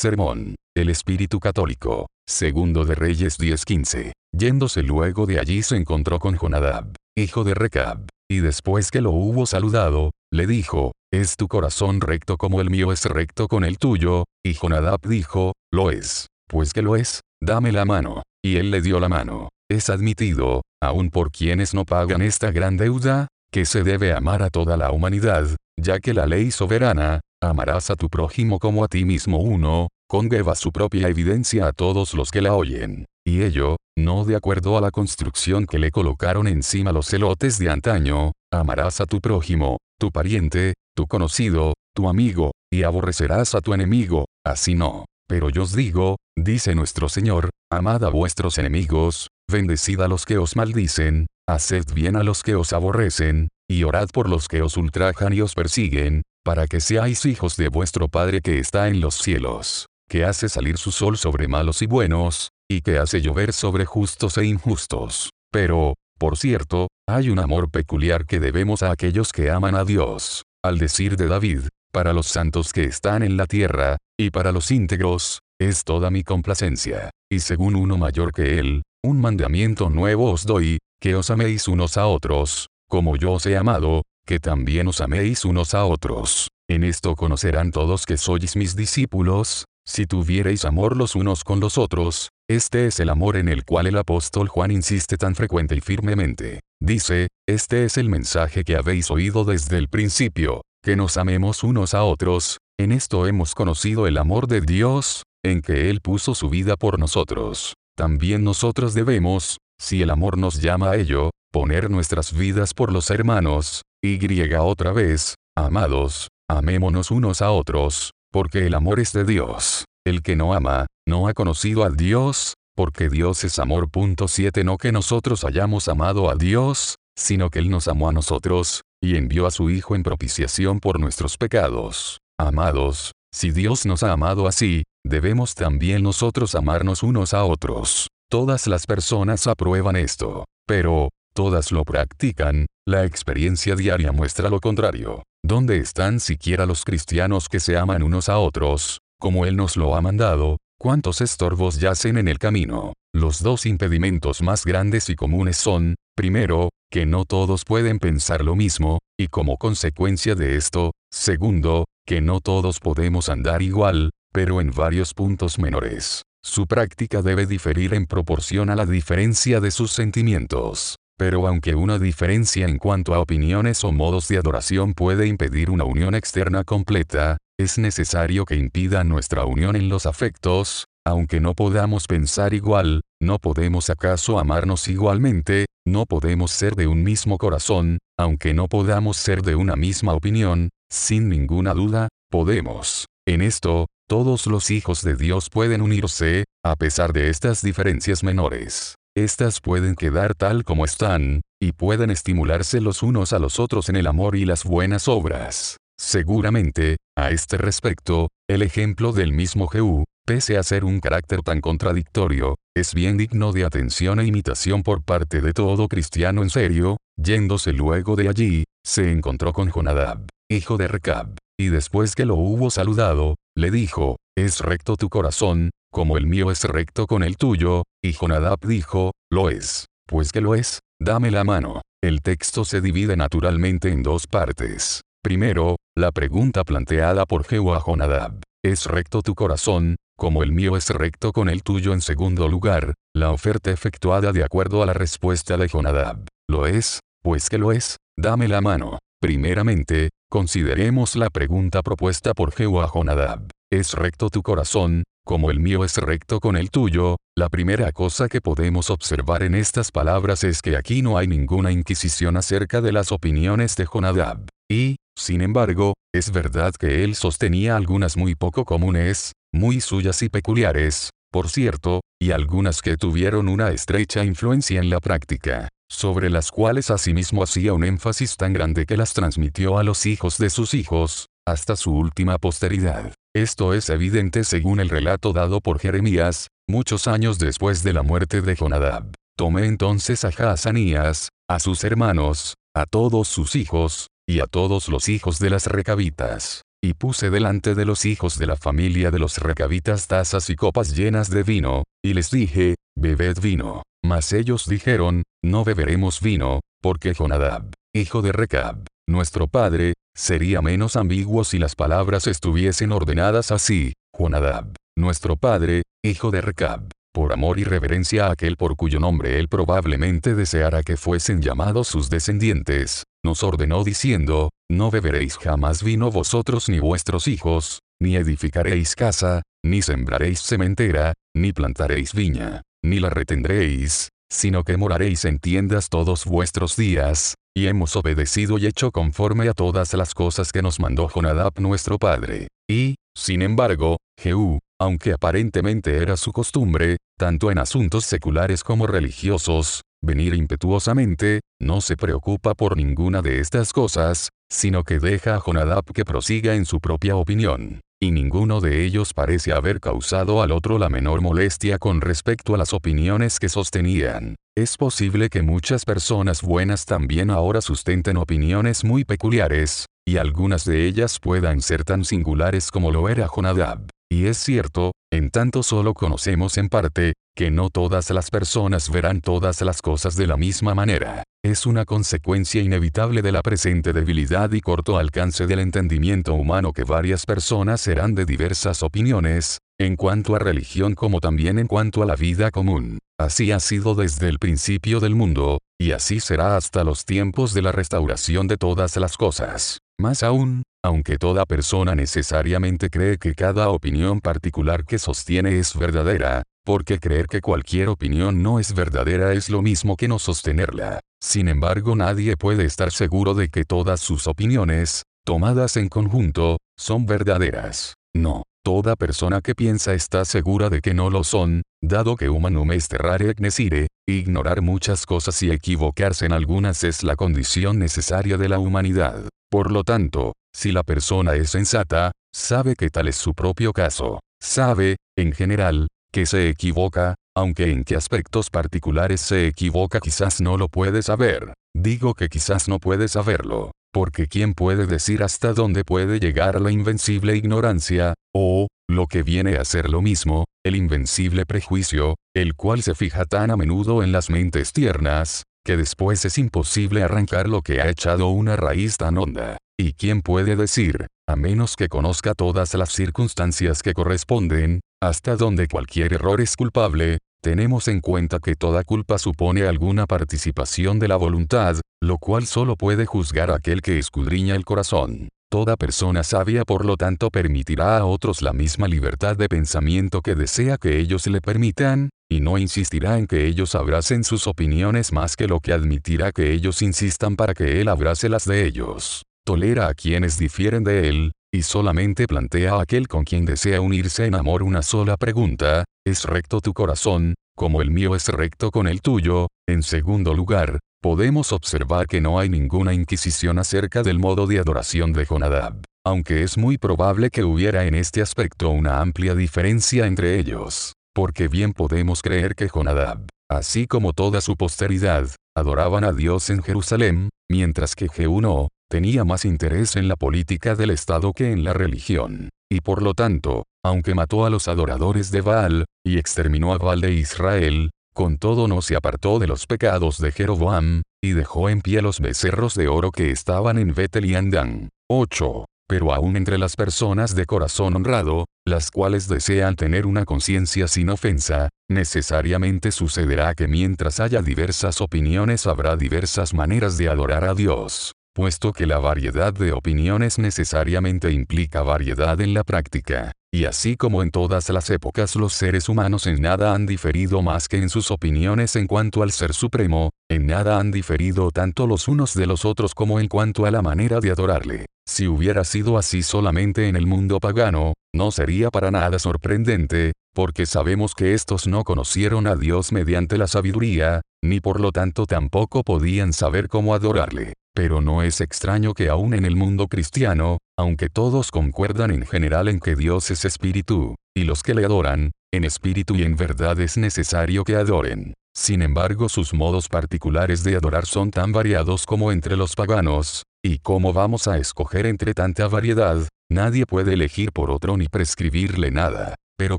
Sermón. El Espíritu Católico. Segundo de Reyes 10:15. Yéndose luego de allí se encontró con Jonadab, hijo de Recab, y después que lo hubo saludado, le dijo, ¿Es tu corazón recto como el mío es recto con el tuyo? Y Jonadab dijo, Lo es. Pues que lo es, dame la mano. Y él le dio la mano. Es admitido, aun por quienes no pagan esta gran deuda, que se debe amar a toda la humanidad, ya que la ley soberana, amarás a tu prójimo como a ti mismo uno, conlleva su propia evidencia a todos los que la oyen. Y ello, no de acuerdo a la construcción que le colocaron encima los celotes de antaño, amarás a tu prójimo, tu pariente, tu conocido, tu amigo, y aborrecerás a tu enemigo, así no. Pero yo os digo, dice nuestro Señor, amad a vuestros enemigos, bendecid a los que os maldicen, haced bien a los que os aborrecen, y orad por los que os ultrajan y os persiguen, para que seáis hijos de vuestro Padre que está en los cielos, que hace salir su sol sobre malos y buenos, y que hace llover sobre justos e injustos. Pero, por cierto, hay un amor peculiar que debemos a aquellos que aman a Dios. Al decir de David, para los santos que están en la tierra, y para los íntegros, es toda mi complacencia. Y según uno mayor que él, un mandamiento nuevo os doy, que os améis unos a otros, como yo os he amado, que también os améis unos a otros. En esto conocerán todos que sois mis discípulos, si tuviereis amor los unos con los otros, este es el amor en el cual el apóstol Juan insiste tan frecuente y firmemente. Dice, este es el mensaje que habéis oído desde el principio, que nos amemos unos a otros, en esto hemos conocido el amor de Dios, en que Él puso su vida por nosotros. También nosotros debemos, si el amor nos llama a ello, poner nuestras vidas por los hermanos, y otra vez, amados, amémonos unos a otros, porque el amor es de Dios. El que no ama, no ha conocido a Dios, porque Dios es amor. 7 No que nosotros hayamos amado a Dios, sino que Él nos amó a nosotros, y envió a su Hijo en propiciación por nuestros pecados. Amados, si Dios nos ha amado así, debemos también nosotros amarnos unos a otros. Todas las personas aprueban esto, pero, todas lo practican, la experiencia diaria muestra lo contrario. ¿Dónde están siquiera los cristianos que se aman unos a otros, como Él nos lo ha mandado? ¿Cuántos estorbos yacen en el camino? Los dos impedimentos más grandes y comunes son, primero, que no todos pueden pensar lo mismo, y como consecuencia de esto, segundo, que no todos podemos andar igual, pero en varios puntos menores. Su práctica debe diferir en proporción a la diferencia de sus sentimientos. Pero aunque una diferencia en cuanto a opiniones o modos de adoración puede impedir una unión externa completa, es necesario que impida nuestra unión en los afectos, aunque no podamos pensar igual, no podemos acaso amarnos igualmente, no podemos ser de un mismo corazón, aunque no podamos ser de una misma opinión, sin ninguna duda, podemos. En esto, todos los hijos de Dios pueden unirse, a pesar de estas diferencias menores. Estas pueden quedar tal como están, y pueden estimularse los unos a los otros en el amor y las buenas obras. Seguramente, a este respecto, el ejemplo del mismo Jehú, pese a ser un carácter tan contradictorio, es bien digno de atención e imitación por parte de todo cristiano en serio, yéndose luego de allí, se encontró con Jonadab, hijo de Recab, y después que lo hubo saludado, le dijo, ¿es recto tu corazón, como el mío es recto con el tuyo? Y Jonadab dijo, lo es. Pues que lo es, dame la mano. El texto se divide naturalmente en dos partes. Primero, la pregunta planteada por Jehová Jonadab. ¿Es recto tu corazón, como el mío es recto con el tuyo? En segundo lugar, la oferta efectuada de acuerdo a la respuesta de Jonadab. ¿Lo es? Pues que lo es, dame la mano. Primeramente, consideremos la pregunta propuesta por Jehová Jonadab. ¿Es recto tu corazón, como el mío es recto con el tuyo? La primera cosa que podemos observar en estas palabras es que aquí no hay ninguna inquisición acerca de las opiniones de Jonadab. Y, sin embargo, es verdad que él sostenía algunas muy poco comunes, muy suyas y peculiares, por cierto, y algunas que tuvieron una estrecha influencia en la práctica, sobre las cuales asimismo hacía un énfasis tan grande que las transmitió a los hijos de sus hijos, hasta su última posteridad. Esto es evidente según el relato dado por Jeremías, muchos años después de la muerte de Jonadab. Tomé entonces a Hazanías, a sus hermanos, a todos sus hijos, y a todos los hijos de las recabitas. Y puse delante de los hijos de la familia de los recabitas tazas y copas llenas de vino, y les dije, bebed vino. Mas ellos dijeron, no beberemos vino, porque Jonadab, hijo de Recab, nuestro padre, sería menos ambiguo si las palabras estuviesen ordenadas así, Jonadab, nuestro padre, hijo de Recab, por amor y reverencia a aquel por cuyo nombre él probablemente deseara que fuesen llamados sus descendientes, nos ordenó diciendo, no beberéis jamás vino vosotros ni vuestros hijos, ni edificaréis casa, ni sembraréis cementera, ni plantaréis viña, ni la retendréis, sino que moraréis en tiendas todos vuestros días, y hemos obedecido y hecho conforme a todas las cosas que nos mandó Jonadab nuestro padre. Y, sin embargo, Jehú, aunque aparentemente era su costumbre, tanto en asuntos seculares como religiosos, venir impetuosamente, no se preocupa por ninguna de estas cosas, sino que deja a Jonadab que prosiga en su propia opinión. Y ninguno de ellos parece haber causado al otro la menor molestia con respecto a las opiniones que sostenían. Es posible que muchas personas buenas también ahora sustenten opiniones muy peculiares, y algunas de ellas puedan ser tan singulares como lo era Jonadab. Y es cierto, en tanto solo conocemos en parte, que no todas las personas verán todas las cosas de la misma manera. Es una consecuencia inevitable de la presente debilidad y corto alcance del entendimiento humano que varias personas serán de diversas opiniones, en cuanto a religión como también en cuanto a la vida común. Así ha sido desde el principio del mundo, y así será hasta los tiempos de la restauración de todas las cosas. Más aún, aunque toda persona necesariamente cree que cada opinión particular que sostiene es verdadera, porque creer que cualquier opinión no es verdadera es lo mismo que no sostenerla. Sin embargo nadie puede estar seguro de que todas sus opiniones, tomadas en conjunto, son verdaderas. No. Toda persona que piensa está segura de que no lo son, dado que humanum est errare necire, ignorar muchas cosas y equivocarse en algunas es la condición necesaria de la humanidad. Por lo tanto, si la persona es sensata, sabe que tal es su propio caso. Sabe, en general, que se equivoca, aunque en qué aspectos particulares se equivoca quizás no lo puede saber. Digo que quizás no puede saberlo, porque ¿quién puede decir hasta dónde puede llegar la invencible ignorancia, o, lo que viene a ser lo mismo, el invencible prejuicio, el cual se fija tan a menudo en las mentes tiernas, que después es imposible arrancar lo que ha echado una raíz tan honda. ¿Y quién puede decir, a menos que conozca todas las circunstancias que corresponden, hasta donde cualquier error es culpable, tenemos en cuenta que toda culpa supone alguna participación de la voluntad, lo cual solo puede juzgar aquel que escudriña el corazón. Toda persona sabia por lo tanto permitirá a otros la misma libertad de pensamiento que desea que ellos le permitan, y no insistirá en que ellos abracen sus opiniones más que lo que admitirá que ellos insistan para que él abrace las de ellos tolera a quienes difieren de él, y solamente plantea a aquel con quien desea unirse en amor una sola pregunta, ¿es recto tu corazón, como el mío es recto con el tuyo? En segundo lugar, podemos observar que no hay ninguna inquisición acerca del modo de adoración de Jonadab, aunque es muy probable que hubiera en este aspecto una amplia diferencia entre ellos, porque bien podemos creer que Jonadab, así como toda su posteridad, adoraban a Dios en Jerusalén, mientras que Jehú no, tenía más interés en la política del Estado que en la religión. Y por lo tanto, aunque mató a los adoradores de Baal, y exterminó a Baal de Israel, con todo no se apartó de los pecados de Jeroboam, y dejó en pie los becerros de oro que estaban en Betel y Andán. 8. Pero aún entre las personas de corazón honrado, las cuales desean tener una conciencia sin ofensa, necesariamente sucederá que mientras haya diversas opiniones habrá diversas maneras de adorar a Dios puesto que la variedad de opiniones necesariamente implica variedad en la práctica. Y así como en todas las épocas los seres humanos en nada han diferido más que en sus opiniones en cuanto al Ser Supremo, en nada han diferido tanto los unos de los otros como en cuanto a la manera de adorarle. Si hubiera sido así solamente en el mundo pagano, no sería para nada sorprendente, porque sabemos que estos no conocieron a Dios mediante la sabiduría, ni por lo tanto tampoco podían saber cómo adorarle. Pero no es extraño que aún en el mundo cristiano, aunque todos concuerdan en general en que Dios es espíritu, y los que le adoran, en espíritu y en verdad es necesario que adoren. Sin embargo sus modos particulares de adorar son tan variados como entre los paganos, y cómo vamos a escoger entre tanta variedad, nadie puede elegir por otro ni prescribirle nada. Pero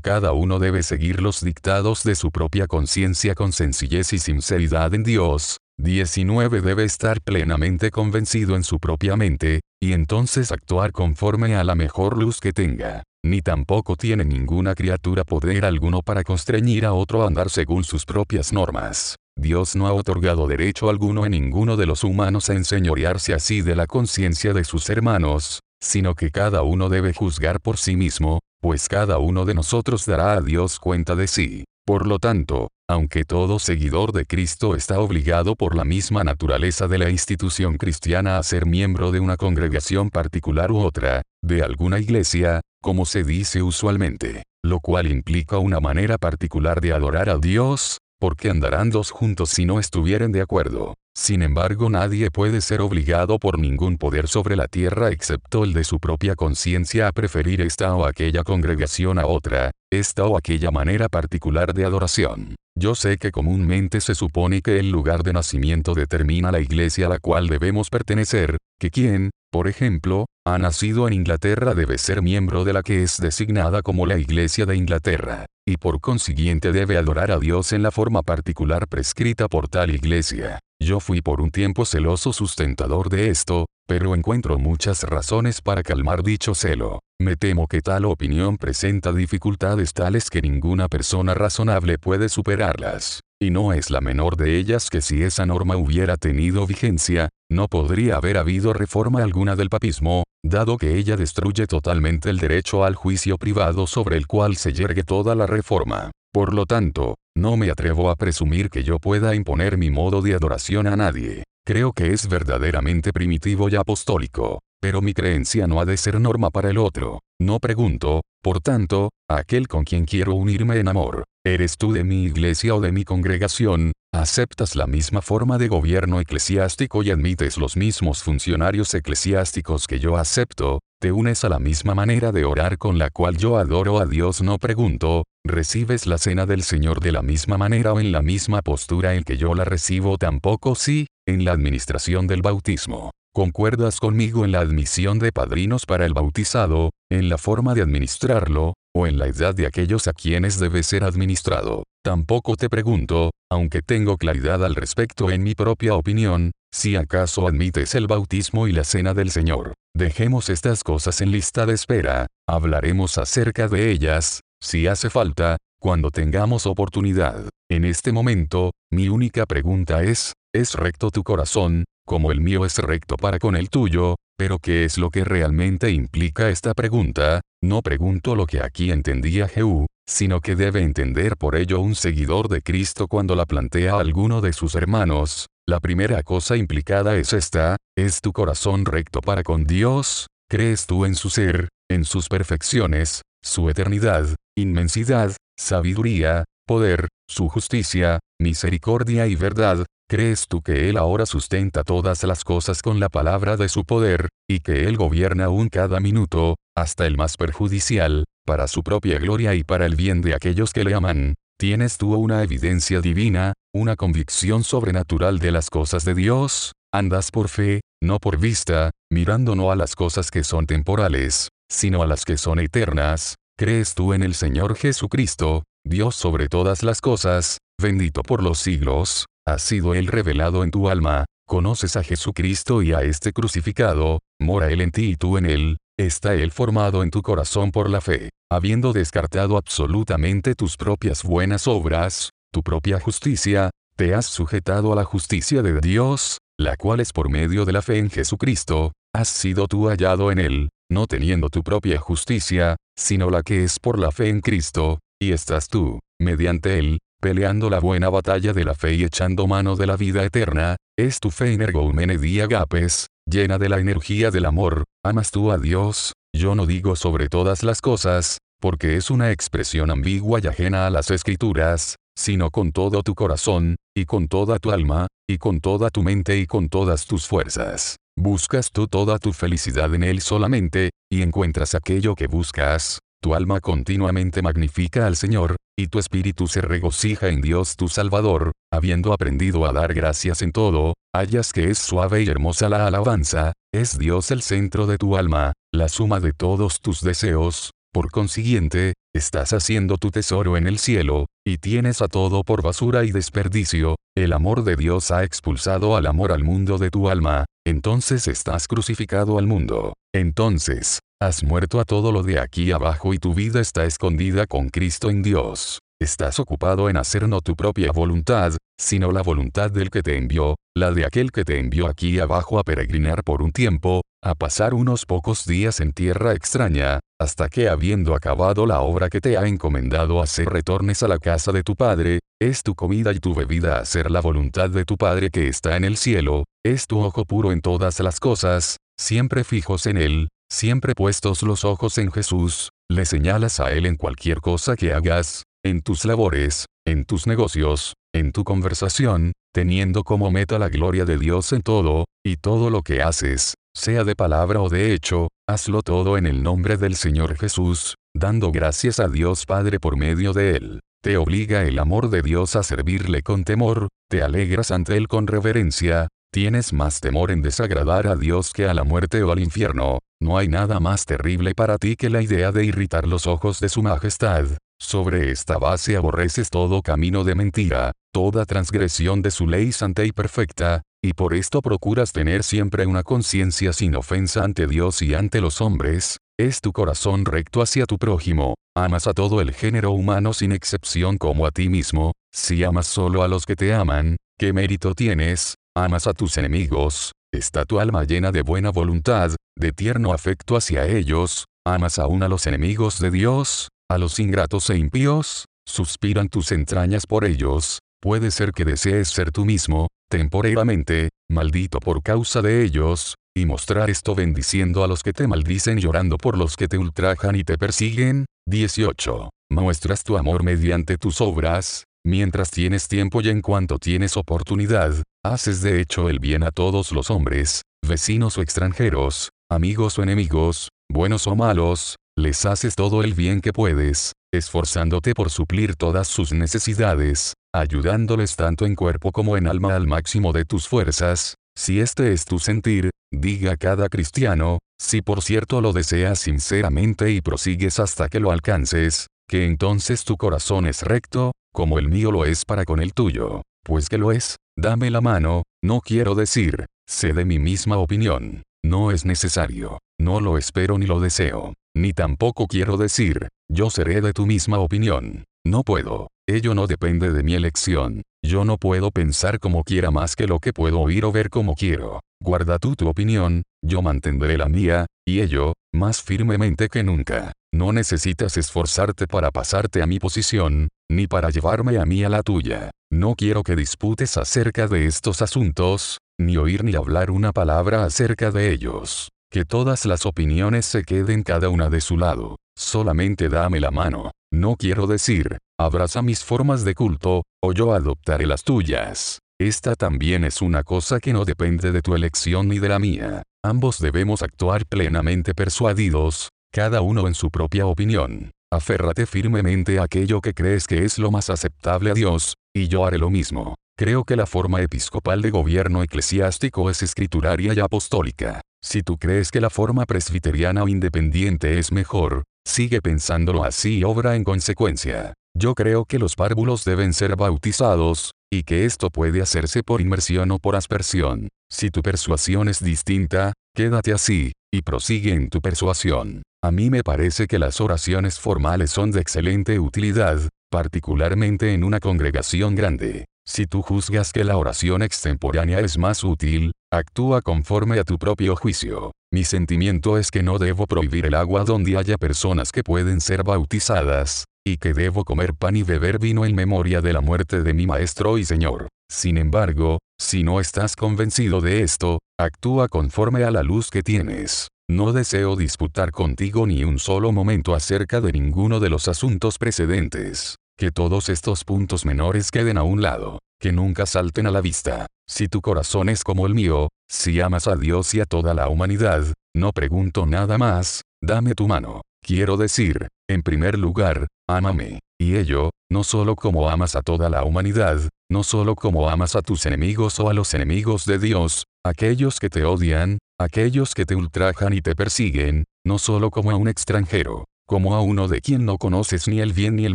cada uno debe seguir los dictados de su propia conciencia con sencillez y sinceridad en Dios. 19 debe estar plenamente convencido en su propia mente, y entonces actuar conforme a la mejor luz que tenga. Ni tampoco tiene ninguna criatura poder alguno para constreñir a otro a andar según sus propias normas. Dios no ha otorgado derecho alguno a ninguno de los humanos a enseñorearse así de la conciencia de sus hermanos, sino que cada uno debe juzgar por sí mismo, pues cada uno de nosotros dará a Dios cuenta de sí. Por lo tanto, aunque todo seguidor de Cristo está obligado por la misma naturaleza de la institución cristiana a ser miembro de una congregación particular u otra, de alguna iglesia, como se dice usualmente, lo cual implica una manera particular de adorar a Dios, porque andarán dos juntos si no estuvieren de acuerdo. Sin embargo nadie puede ser obligado por ningún poder sobre la tierra excepto el de su propia conciencia a preferir esta o aquella congregación a otra, esta o aquella manera particular de adoración. Yo sé que comúnmente se supone que el lugar de nacimiento determina la iglesia a la cual debemos pertenecer, que quien, por ejemplo, ha nacido en Inglaterra debe ser miembro de la que es designada como la Iglesia de Inglaterra, y por consiguiente debe adorar a Dios en la forma particular prescrita por tal iglesia. Yo fui por un tiempo celoso sustentador de esto, pero encuentro muchas razones para calmar dicho celo. Me temo que tal opinión presenta dificultades tales que ninguna persona razonable puede superarlas. Y no es la menor de ellas que si esa norma hubiera tenido vigencia, no podría haber habido reforma alguna del papismo, dado que ella destruye totalmente el derecho al juicio privado sobre el cual se yergue toda la reforma. Por lo tanto, no me atrevo a presumir que yo pueda imponer mi modo de adoración a nadie. Creo que es verdaderamente primitivo y apostólico, pero mi creencia no ha de ser norma para el otro. No pregunto, por tanto, a aquel con quien quiero unirme en amor, ¿eres tú de mi iglesia o de mi congregación? ¿Aceptas la misma forma de gobierno eclesiástico y admites los mismos funcionarios eclesiásticos que yo acepto? ¿Te unes a la misma manera de orar con la cual yo adoro a Dios? No pregunto, ¿recibes la cena del Señor de la misma manera o en la misma postura en que yo la recibo? Tampoco sí, en la administración del bautismo. ¿Concuerdas conmigo en la admisión de padrinos para el bautizado, en la forma de administrarlo, o en la edad de aquellos a quienes debe ser administrado? Tampoco te pregunto, aunque tengo claridad al respecto en mi propia opinión, si acaso admites el bautismo y la cena del Señor. Dejemos estas cosas en lista de espera, hablaremos acerca de ellas, si hace falta, cuando tengamos oportunidad. En este momento, mi única pregunta es, ¿es recto tu corazón, como el mío es recto para con el tuyo? Pero ¿qué es lo que realmente implica esta pregunta? No pregunto lo que aquí entendía Jehú, sino que debe entender por ello un seguidor de Cristo cuando la plantea a alguno de sus hermanos, la primera cosa implicada es esta, ¿es tu corazón recto para con Dios? ¿Crees tú en su ser, en sus perfecciones, su eternidad, inmensidad, sabiduría, poder, su justicia, misericordia y verdad? ¿Crees tú que Él ahora sustenta todas las cosas con la palabra de su poder, y que Él gobierna aún cada minuto, hasta el más perjudicial, para su propia gloria y para el bien de aquellos que le aman? ¿Tienes tú una evidencia divina, una convicción sobrenatural de las cosas de Dios? Andas por fe, no por vista, mirando no a las cosas que son temporales, sino a las que son eternas. ¿Crees tú en el Señor Jesucristo, Dios sobre todas las cosas, bendito por los siglos? ¿Ha sido Él revelado en tu alma? ¿Conoces a Jesucristo y a este crucificado? ¿Mora Él en ti y tú en Él? ¿Está Él formado en tu corazón por la fe? habiendo descartado absolutamente tus propias buenas obras, tu propia justicia, te has sujetado a la justicia de Dios, la cual es por medio de la fe en Jesucristo, has sido tú hallado en Él, no teniendo tu propia justicia, sino la que es por la fe en Cristo, y estás tú, mediante Él, peleando la buena batalla de la fe y echando mano de la vida eterna, es tu fe energoumene agapes, llena de la energía del amor, amas tú a Dios, yo no digo sobre todas las cosas, porque es una expresión ambigua y ajena a las escrituras, sino con todo tu corazón, y con toda tu alma, y con toda tu mente y con todas tus fuerzas. Buscas tú toda tu felicidad en Él solamente, y encuentras aquello que buscas, tu alma continuamente magnifica al Señor, y tu espíritu se regocija en Dios tu Salvador, habiendo aprendido a dar gracias en todo, hallas que es suave y hermosa la alabanza, es Dios el centro de tu alma, la suma de todos tus deseos, por consiguiente, estás haciendo tu tesoro en el cielo, y tienes a todo por basura y desperdicio, el amor de Dios ha expulsado al amor al mundo de tu alma, entonces estás crucificado al mundo. Entonces, has muerto a todo lo de aquí abajo y tu vida está escondida con Cristo en Dios. Estás ocupado en hacer no tu propia voluntad, sino la voluntad del que te envió, la de aquel que te envió aquí abajo a peregrinar por un tiempo, a pasar unos pocos días en tierra extraña, hasta que habiendo acabado la obra que te ha encomendado hacer retornes a la casa de tu Padre, es tu comida y tu bebida hacer la voluntad de tu Padre que está en el cielo, es tu ojo puro en todas las cosas, siempre fijos en Él, siempre puestos los ojos en Jesús, le señalas a Él en cualquier cosa que hagas, en tus labores, en tus negocios, en tu conversación, teniendo como meta la gloria de Dios en todo, y todo lo que haces, sea de palabra o de hecho, hazlo todo en el nombre del Señor Jesús, dando gracias a Dios Padre por medio de Él. Te obliga el amor de Dios a servirle con temor, te alegras ante Él con reverencia, tienes más temor en desagradar a Dios que a la muerte o al infierno, no hay nada más terrible para ti que la idea de irritar los ojos de su majestad, sobre esta base aborreces todo camino de mentira, toda transgresión de su ley santa y perfecta, y por esto procuras tener siempre una conciencia sin ofensa ante Dios y ante los hombres, es tu corazón recto hacia tu prójimo, amas a todo el género humano sin excepción como a ti mismo, si amas solo a los que te aman, ¿qué mérito tienes? Amas a tus enemigos, está tu alma llena de buena voluntad, de tierno afecto hacia ellos, amas aún a los enemigos de Dios, a los ingratos e impíos, suspiran tus entrañas por ellos, puede ser que desees ser tú mismo, temporalmente, maldito por causa de ellos, y mostrar esto bendiciendo a los que te maldicen llorando por los que te ultrajan y te persiguen. 18. Muestras tu amor mediante tus obras, mientras tienes tiempo y en cuanto tienes oportunidad, haces de hecho el bien a todos los hombres, vecinos o extranjeros, amigos o enemigos, buenos o malos, les haces todo el bien que puedes, esforzándote por suplir todas sus necesidades, ayudándoles tanto en cuerpo como en alma al máximo de tus fuerzas, si este es tu sentir, diga cada cristiano, si por cierto lo deseas sinceramente y prosigues hasta que lo alcances, que entonces tu corazón es recto, como el mío lo es para con el tuyo, pues que lo es, dame la mano, no quiero decir, sé de mi misma opinión, no es necesario, no lo espero ni lo deseo. Ni tampoco quiero decir, yo seré de tu misma opinión. No puedo. Ello no depende de mi elección. Yo no puedo pensar como quiera más que lo que puedo oír o ver como quiero. Guarda tú tu opinión, yo mantendré la mía, y ello, más firmemente que nunca. No necesitas esforzarte para pasarte a mi posición, ni para llevarme a mí a la tuya. No quiero que disputes acerca de estos asuntos, ni oír ni hablar una palabra acerca de ellos. Que todas las opiniones se queden cada una de su lado. Solamente dame la mano. No quiero decir, abraza mis formas de culto, o yo adoptaré las tuyas. Esta también es una cosa que no depende de tu elección ni de la mía. Ambos debemos actuar plenamente persuadidos, cada uno en su propia opinión. Aférrate firmemente a aquello que crees que es lo más aceptable a Dios, y yo haré lo mismo. Creo que la forma episcopal de gobierno eclesiástico es escrituraria y apostólica. Si tú crees que la forma presbiteriana o independiente es mejor, sigue pensándolo así y obra en consecuencia. Yo creo que los párvulos deben ser bautizados, y que esto puede hacerse por inmersión o por aspersión. Si tu persuasión es distinta, quédate así, y prosigue en tu persuasión. A mí me parece que las oraciones formales son de excelente utilidad, particularmente en una congregación grande. Si tú juzgas que la oración extemporánea es más útil, actúa conforme a tu propio juicio. Mi sentimiento es que no debo prohibir el agua donde haya personas que pueden ser bautizadas, y que debo comer pan y beber vino en memoria de la muerte de mi Maestro y Señor. Sin embargo, si no estás convencido de esto, actúa conforme a la luz que tienes. No deseo disputar contigo ni un solo momento acerca de ninguno de los asuntos precedentes. Que todos estos puntos menores queden a un lado, que nunca salten a la vista. Si tu corazón es como el mío, si amas a Dios y a toda la humanidad, no pregunto nada más, dame tu mano. quiero decir, en primer lugar, ámame. Y ello, no solo como amas a toda la humanidad, no solo como amas a tus enemigos o a los enemigos de Dios, aquellos que te odian, aquellos que te ultrajan y te persiguen, no solo como a un extranjero, como a uno de quien no conoces ni el bien ni el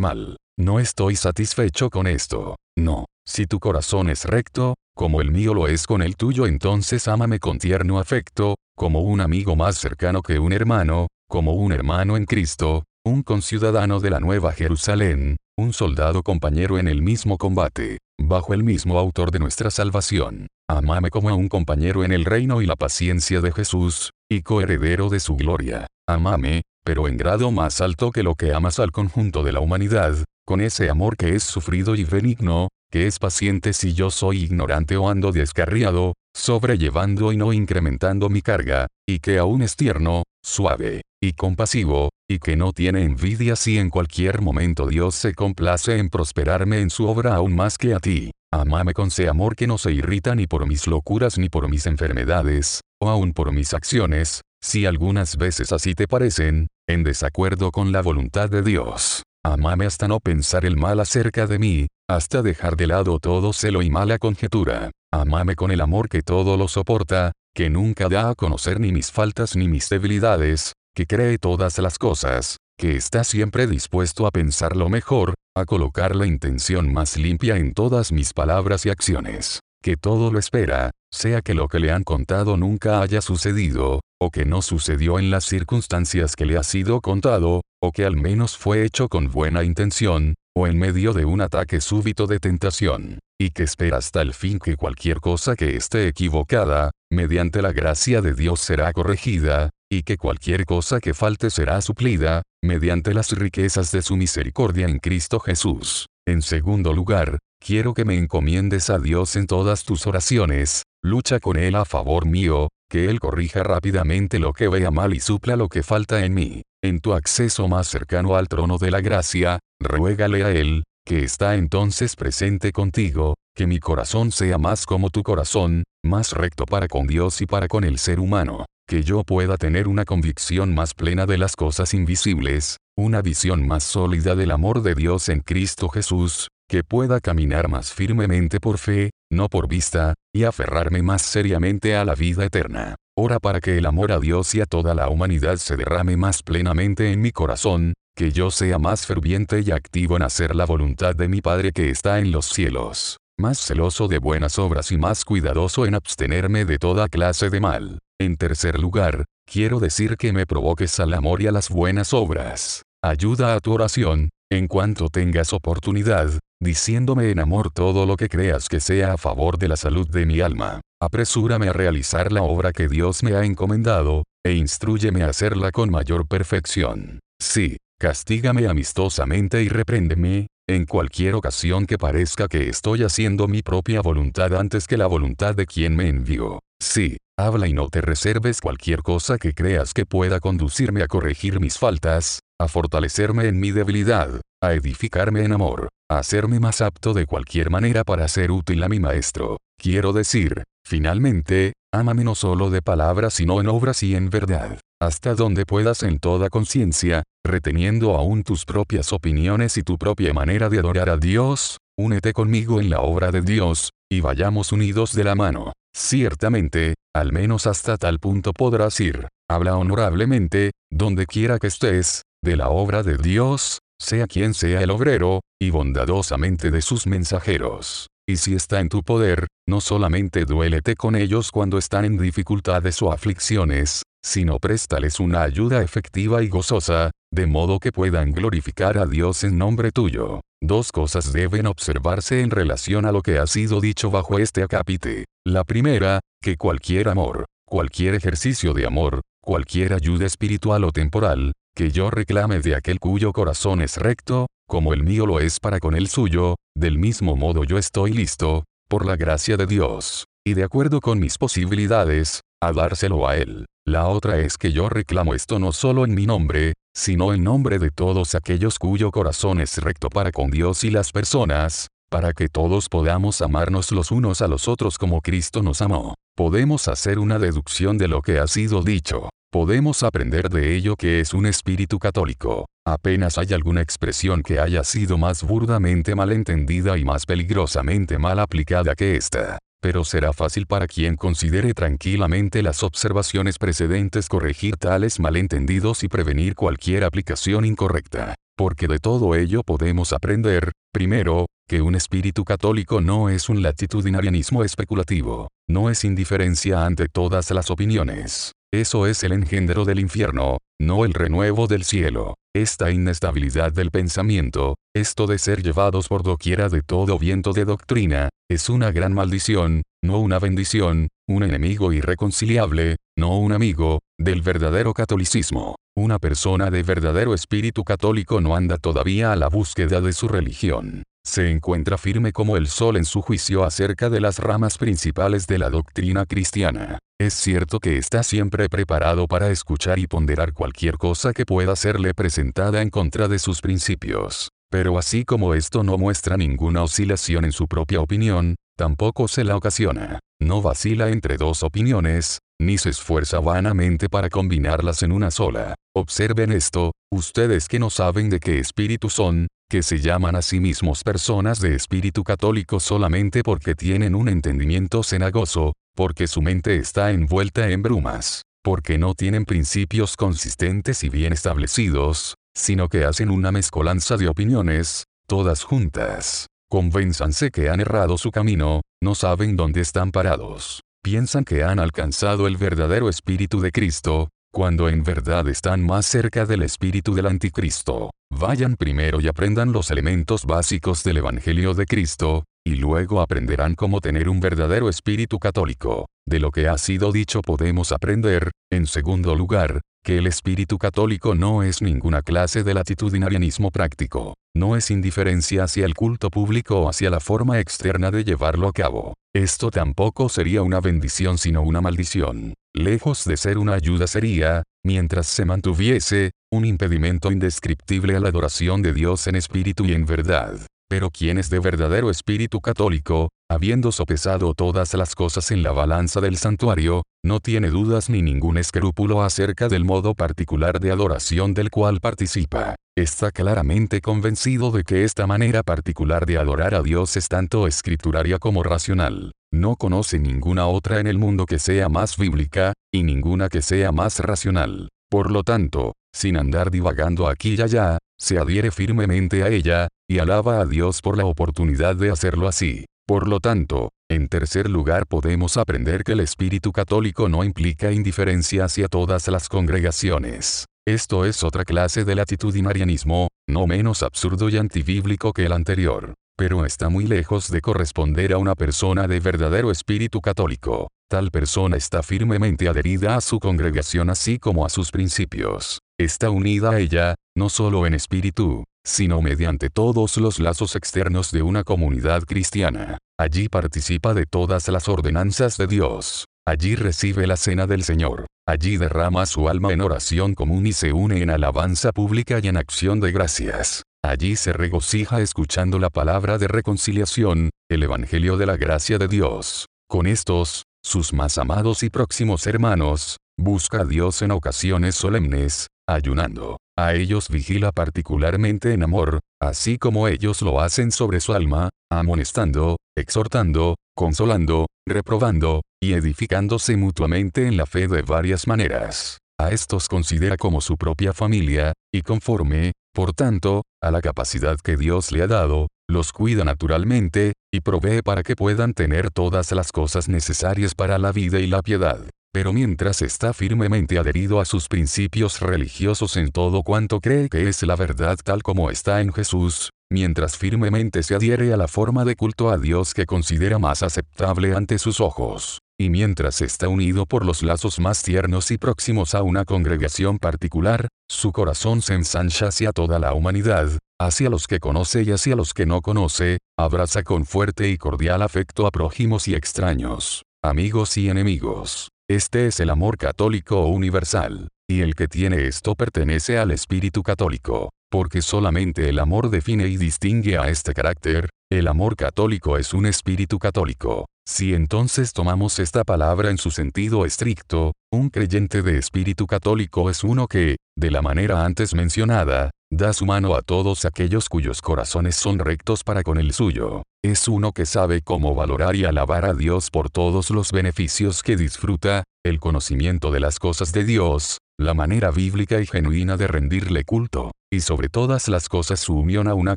mal. No estoy satisfecho con esto. No. Si tu corazón es recto, como el mío lo es con el tuyo, entonces ámame con tierno afecto, como un amigo más cercano que un hermano, como un hermano en Cristo, un conciudadano de la Nueva Jerusalén, un soldado compañero en el mismo combate, bajo el mismo autor de nuestra salvación. Amame como a un compañero en el reino y la paciencia de Jesús, y coheredero de su gloria. Amame, pero en grado más alto que lo que amas al conjunto de la humanidad, con ese amor que es sufrido y benigno, que es paciente si yo soy ignorante o ando descarriado, sobrellevando y no incrementando mi carga, y que aún es tierno, suave, y compasivo, y que no tiene envidia si en cualquier momento Dios se complace en prosperarme en su obra aún más que a ti. Amame con ese amor que no se irrita ni por mis locuras ni por mis enfermedades, o aún por mis acciones, si algunas veces así te parecen, en desacuerdo con la voluntad de Dios. Amame hasta no pensar el mal acerca de mí, hasta dejar de lado todo celo y mala conjetura. Amame con el amor que todo lo soporta, que nunca da a conocer ni mis faltas ni mis debilidades, que cree todas las cosas, que está siempre dispuesto a pensar lo mejor, a colocar la intención más limpia en todas mis palabras y acciones, que todo lo espera, sea que lo que le han contado nunca haya sucedido, o que no sucedió en las circunstancias que le ha sido contado, o que al menos fue hecho con buena intención, o en medio de un ataque súbito de tentación, y que espera hasta el fin que cualquier cosa que esté equivocada, mediante la gracia de Dios será corregida, y que cualquier cosa que falte será suplida, mediante las riquezas de su misericordia en Cristo Jesús. En segundo lugar, quiero que me encomiendes a Dios en todas tus oraciones, lucha con Él a favor mío, que Él corrija rápidamente lo que vea mal y supla lo que falta en mí. En tu acceso más cercano al trono de la gracia, ruégale a Él, que está entonces presente contigo, que mi corazón sea más como tu corazón, más recto para con Dios y para con el ser humano, que yo pueda tener una convicción más plena de las cosas invisibles, una visión más sólida del amor de Dios en Cristo Jesús, que pueda caminar más firmemente por fe, no por vista, y aferrarme más seriamente a la vida eterna. Ora para que el amor a Dios y a toda la humanidad se derrame más plenamente en mi corazón, que yo sea más ferviente y activo en hacer la voluntad de mi Padre que está en los cielos, más celoso de buenas obras y más cuidadoso en abstenerme de toda clase de mal. En tercer lugar, quiero decir que me provoques al amor y a las buenas obras. Ayuda a tu oración, en cuanto tengas oportunidad, diciéndome en amor todo lo que creas que sea a favor de la salud de mi alma. Apresúrame a realizar la obra que Dios me ha encomendado, e instruyeme a hacerla con mayor perfección. Sí, castígame amistosamente y repréndeme, en cualquier ocasión que parezca que estoy haciendo mi propia voluntad antes que la voluntad de quien me envió. Sí, habla y no te reserves cualquier cosa que creas que pueda conducirme a corregir mis faltas, a fortalecerme en mi debilidad, a edificarme en amor, a hacerme más apto de cualquier manera para ser útil a mi maestro. Quiero decir, finalmente, ámame no solo de palabras sino en obras y en verdad, hasta donde puedas en toda conciencia, reteniendo aún tus propias opiniones y tu propia manera de adorar a Dios, únete conmigo en la obra de Dios, y vayamos unidos de la mano. Ciertamente, al menos hasta tal punto podrás ir, habla honorablemente, donde quiera que estés, de la obra de Dios, sea quien sea el obrero, y bondadosamente de sus mensajeros. Y si está en tu poder, no solamente duélete con ellos cuando están en dificultades o aflicciones, sino préstales una ayuda efectiva y gozosa, de modo que puedan glorificar a Dios en nombre tuyo. Dos cosas deben observarse en relación a lo que ha sido dicho bajo este acápite. La primera, que cualquier amor, cualquier ejercicio de amor, cualquier ayuda espiritual o temporal, que yo reclame de aquel cuyo corazón es recto, como el mío lo es para con el suyo, del mismo modo yo estoy listo, por la gracia de Dios, y de acuerdo con mis posibilidades, a dárselo a él. La otra es que yo reclamo esto no solo en mi nombre, sino en nombre de todos aquellos cuyo corazón es recto para con Dios y las personas, para que todos podamos amarnos los unos a los otros como Cristo nos amó. Podemos hacer una deducción de lo que ha sido dicho. podemos aprender de ello que es un espíritu católico. Apenas hay alguna expresión que haya sido más burdamente malentendida y más peligrosamente mal aplicada que esta. Pero será fácil para quien considere tranquilamente las observaciones precedentes corregir tales malentendidos y prevenir cualquier aplicación incorrecta. Porque de todo ello podemos aprender, primero, que un espíritu católico no es un latitudinarianismo especulativo, no es indiferencia ante todas las opiniones. Eso es el engendro del infierno, no el renuevo del cielo. Esta inestabilidad del pensamiento, esto de ser llevados por doquiera de todo viento de doctrina, es una gran maldición, no una bendición, un enemigo irreconciliable, no un amigo, del verdadero catolicismo. Una persona de verdadero espíritu católico no anda todavía a la búsqueda de su religión. Se encuentra firme como el sol en su juicio acerca de las ramas principales de la doctrina cristiana. Es cierto que está siempre preparado para escuchar y ponderar cualquier cosa que pueda serle presentada en contra de sus principios. Pero así como esto no muestra ninguna oscilación en su propia opinión, tampoco se la ocasiona. No vacila entre dos opiniones, ni se esfuerza vanamente para combinarlas en una sola. Observen esto, ustedes que no saben de qué espíritu son, que se llaman a sí mismos personas de espíritu católico solamente porque tienen un entendimiento cenagoso, porque su mente está envuelta en brumas, porque no tienen principios consistentes y bien establecidos, sino que hacen una mezcolanza de opiniones, todas juntas. Convénzanse que han errado su camino, no saben dónde están parados piensan que han alcanzado el verdadero espíritu de Cristo, cuando en verdad están más cerca del espíritu del anticristo. Vayan primero y aprendan los elementos básicos del Evangelio de Cristo, y luego aprenderán cómo tener un verdadero espíritu católico. De lo que ha sido dicho podemos aprender, en segundo lugar, que el espíritu católico no es ninguna clase de latitudinarianismo práctico, no es indiferencia hacia el culto público o hacia la forma externa de llevarlo a cabo. Esto tampoco sería una bendición sino una maldición. Lejos de ser una ayuda sería, mientras se mantuviese, un impedimento indescriptible a la adoración de Dios en espíritu y en verdad. Pero quien es de verdadero espíritu católico, habiendo sopesado todas las cosas en la balanza del santuario, no tiene dudas ni ningún escrúpulo acerca del modo particular de adoración del cual participa. Está claramente convencido de que esta manera particular de adorar a Dios es tanto escrituraria como racional. No conoce ninguna otra en el mundo que sea más bíblica, y ninguna que sea más racional. Por lo tanto, sin andar divagando aquí y allá, se adhiere firmemente a ella, y alaba a Dios por la oportunidad de hacerlo así. Por lo tanto, en tercer lugar podemos aprender que el espíritu católico no implica indiferencia hacia todas las congregaciones. Esto es otra clase de latitudinarianismo, no menos absurdo y antibíblico que el anterior, pero está muy lejos de corresponder a una persona de verdadero espíritu católico. Tal persona está firmemente adherida a su congregación así como a sus principios. Está unida a ella, no solo en espíritu, sino mediante todos los lazos externos de una comunidad cristiana. Allí participa de todas las ordenanzas de Dios. Allí recibe la cena del Señor. Allí derrama su alma en oración común y se une en alabanza pública y en acción de gracias. Allí se regocija escuchando la palabra de reconciliación, el Evangelio de la gracia de Dios. Con estos, sus más amados y próximos hermanos, busca a Dios en ocasiones solemnes, ayunando. A ellos vigila particularmente en amor, así como ellos lo hacen sobre su alma, amonestando, exhortando, consolando, reprobando, y edificándose mutuamente en la fe de varias maneras. A estos considera como su propia familia, y conforme, por tanto, a la capacidad que Dios le ha dado, los cuida naturalmente, y provee para que puedan tener todas las cosas necesarias para la vida y la piedad pero mientras está firmemente adherido a sus principios religiosos en todo cuanto cree que es la verdad tal como está en Jesús, mientras firmemente se adhiere a la forma de culto a Dios que considera más aceptable ante sus ojos, y mientras está unido por los lazos más tiernos y próximos a una congregación particular, su corazón se ensancha hacia toda la humanidad, hacia los que conoce y hacia los que no conoce, abraza con fuerte y cordial afecto a prójimos y extraños, amigos y enemigos. Este es el amor católico universal, y el que tiene esto pertenece al espíritu católico. porque solamente el amor define y distingue a este carácter, el amor católico es un espíritu católico. Si entonces tomamos esta palabra en su sentido estricto, un creyente de espíritu católico es uno que, de la manera antes mencionada, da su mano a todos aquellos cuyos corazones son rectos para con el suyo. Es uno que sabe cómo valorar y alabar a Dios por todos los beneficios que disfruta, el conocimiento de las cosas de Dios, la manera bíblica y genuina de rendirle culto, y sobre todas las cosas su unión a una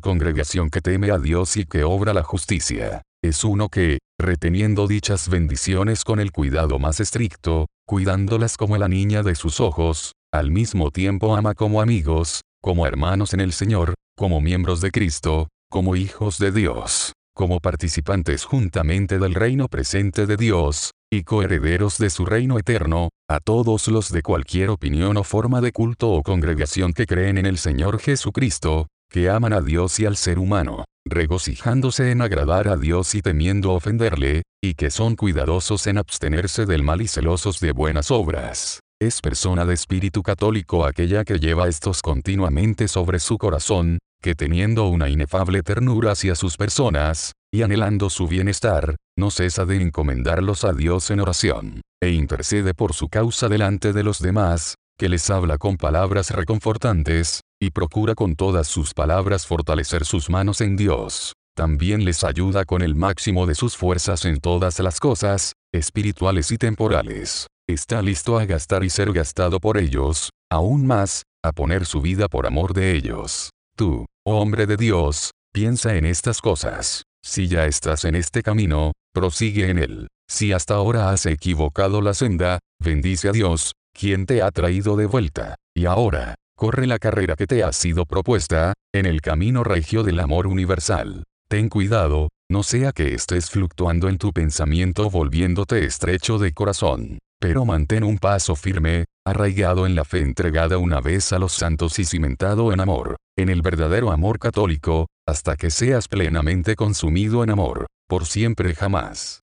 congregación que teme a Dios y que obra la justicia. Es uno que, reteniendo dichas bendiciones con el cuidado más estricto, cuidándolas como la niña de sus ojos, al mismo tiempo ama como amigos, como hermanos en el Señor, como miembros de Cristo, como hijos de Dios, como participantes juntamente del reino presente de Dios, y coherederos de su reino eterno, a todos los de cualquier opinión o forma de culto o congregación que creen en el Señor Jesucristo, que aman a Dios y al ser humano, regocijándose en agradar a Dios y temiendo ofenderle, y que son cuidadosos en abstenerse del mal y celosos de buenas obras. Es persona de espíritu católico aquella que lleva estos continuamente sobre su corazón, que teniendo una inefable ternura hacia sus personas, y anhelando su bienestar, no cesa de encomendarlos a Dios en oración, e intercede por su causa delante de los demás, que les habla con palabras reconfortantes, y procura con todas sus palabras fortalecer sus manos en Dios. También les ayuda con el máximo de sus fuerzas en todas las cosas, espirituales y temporales. Está listo a gastar y ser gastado por ellos, aún más, a poner su vida por amor de ellos. Tú, oh hombre de Dios, piensa en estas cosas. Si ya estás en este camino, prosigue en él. Si hasta ahora has equivocado la senda, bendice a Dios, quien te ha traído de vuelta. Y ahora, corre la carrera que te ha sido propuesta, en el camino regio del amor universal. Ten cuidado, no sea que estés fluctuando en tu pensamiento volviéndote estrecho de corazón. Pero mantén un paso firme, arraigado en la fe entregada una vez a los santos y cimentado en amor, en el verdadero amor católico, hasta que seas plenamente consumido en amor, por siempre jamás.